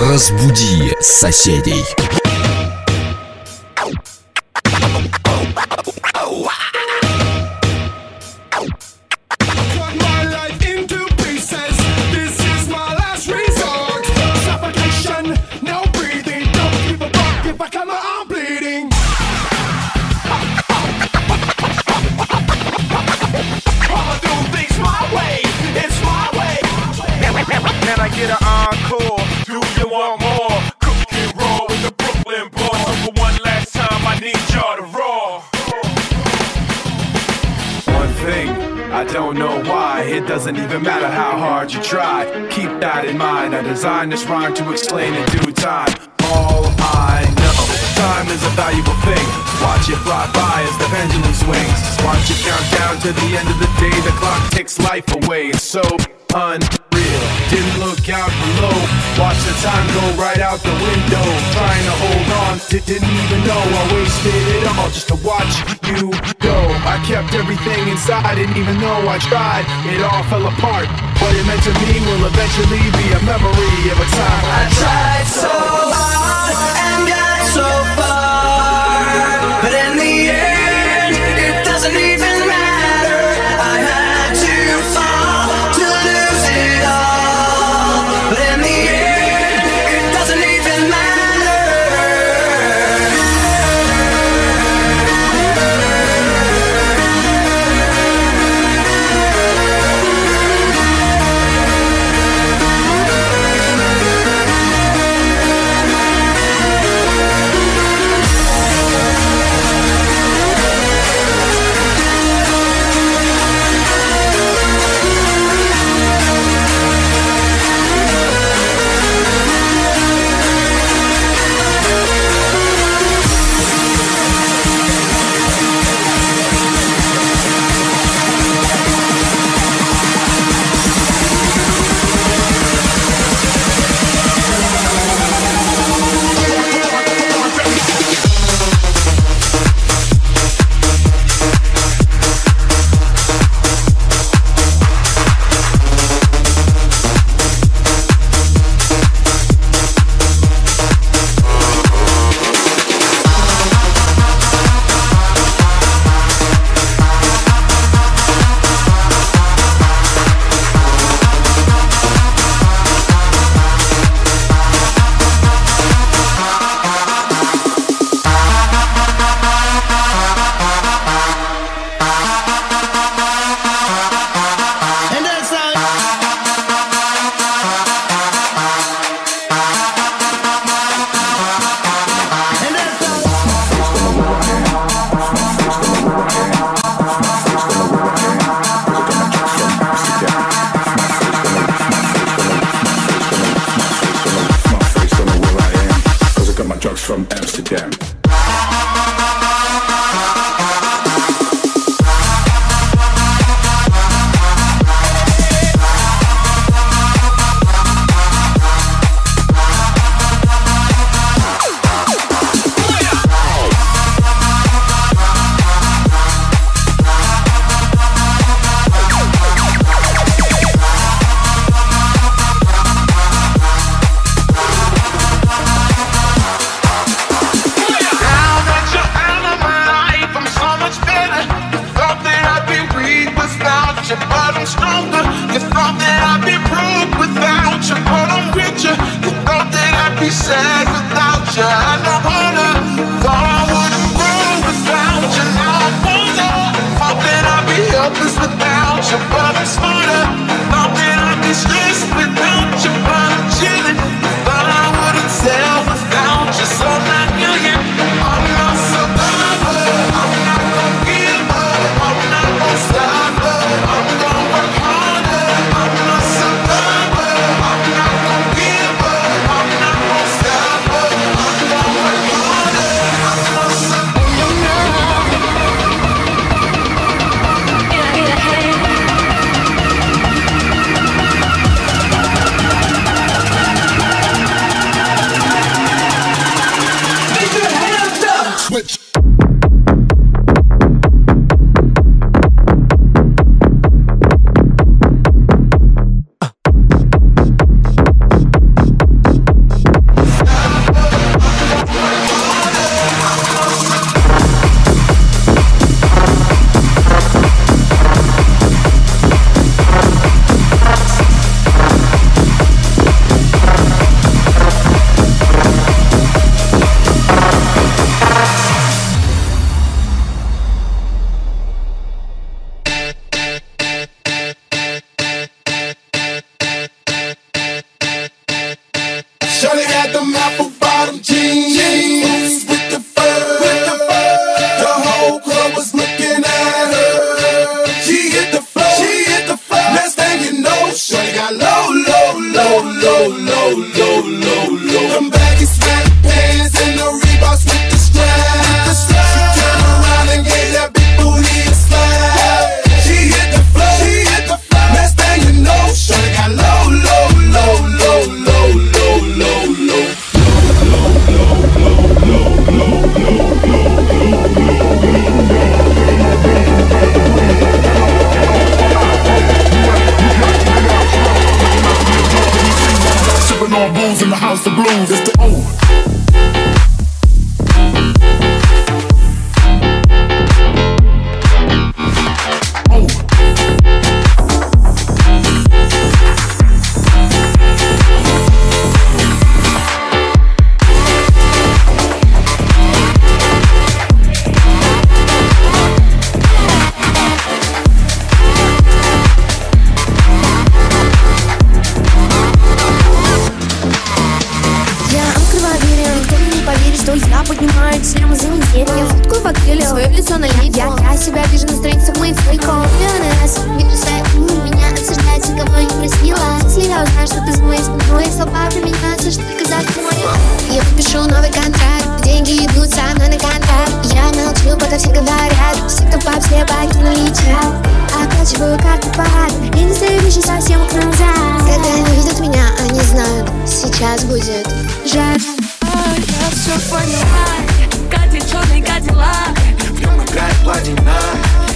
Разбуди соседей. I designed this rhyme to explain in due time. All I know, time is a valuable thing. Watch it fly by as the pendulum swings. Watch it count down to the end of the day. The clock takes life away. It's so unreal. Didn't look out below. Watch the time go right out the window. Trying to hold on, di- didn't even know I wasted it all just to watch you go. I kept everything inside, didn't even know I tried, it all fell apart. What it meant to me will eventually be a memory of a time I tried so hard and got so far, свою карту парад И не стою вещи совсем как назад. Когда они видят меня, они знают Сейчас будет. Жар я все поняла Катя черный кадиллак. В нем играет платина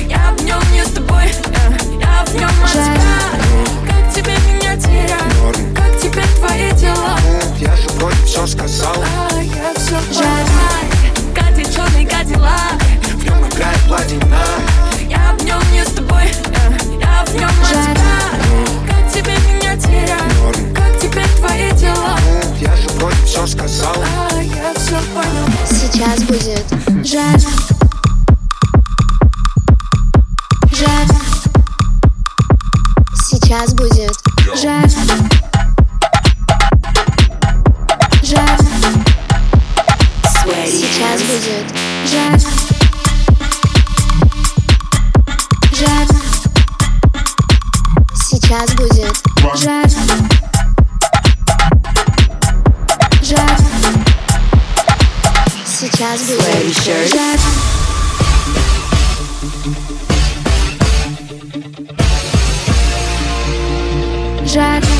Я в нем не с тобой э, Я в нем от тебя Как тебе меня терять? Как теперь твои дела? Я же вроде все сказал. А я все поняла Катя черный кадиллак. В нем играет платина Я в нем не с тобой э, J'adore Jack.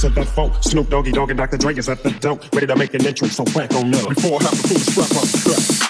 To the folk. Snoop Doggy Dogg and Dr. Dre is at the dope, ready to make an entrance. So back on up. Before I have to the strap off the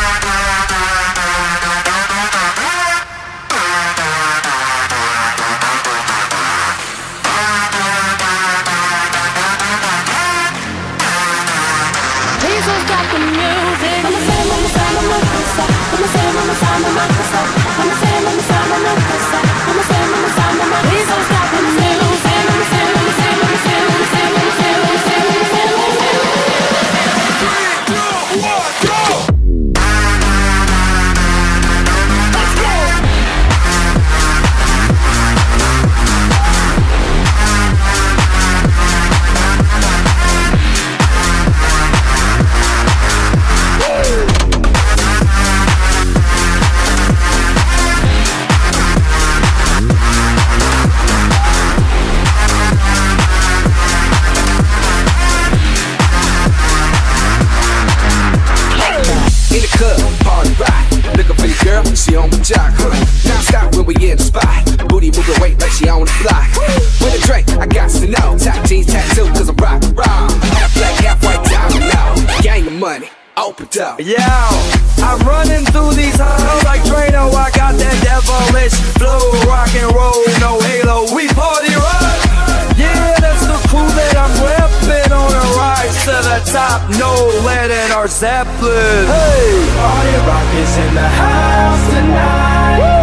Money, open up. Yo, I'm running through these halls like Drano. I got that devilish flow, rock and roll, no halo. We party rock. Yeah, that's the crew that I'm repping on a rise to the top. No lead in our Zeppelin. Hey, Party rock is in the house tonight.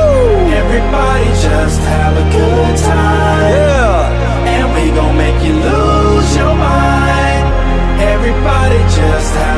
Everybody just have a good time. yeah. And we gon' make you lose your mind. Everybody just have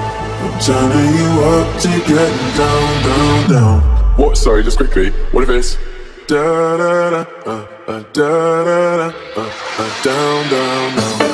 I'm turning you up to getting down, down, down. What? Sorry, just quickly. What if it's da da da, uh, uh, da da da, uh, uh, down, down, down.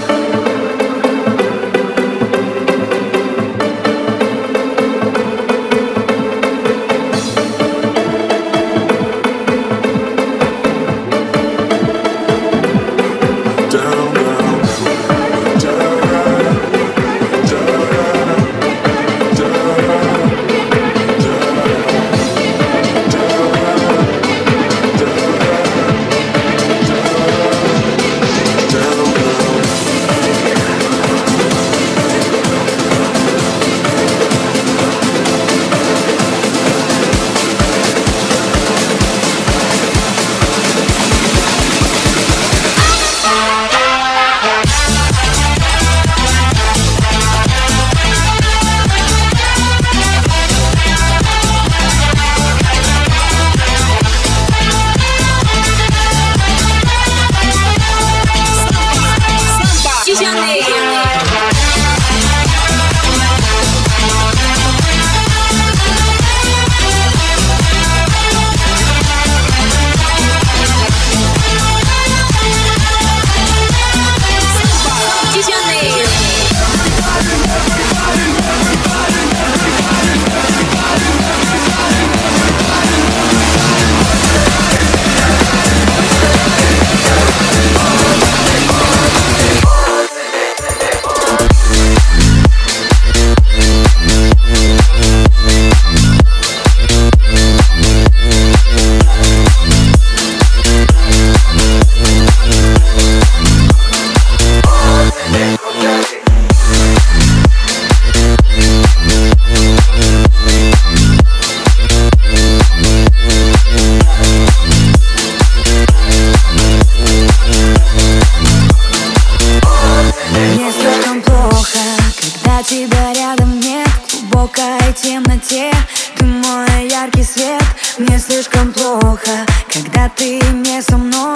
Слишком плохо, когда ты не со мной.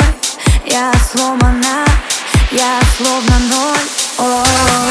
Я сломана, я словно ноль. О, Пала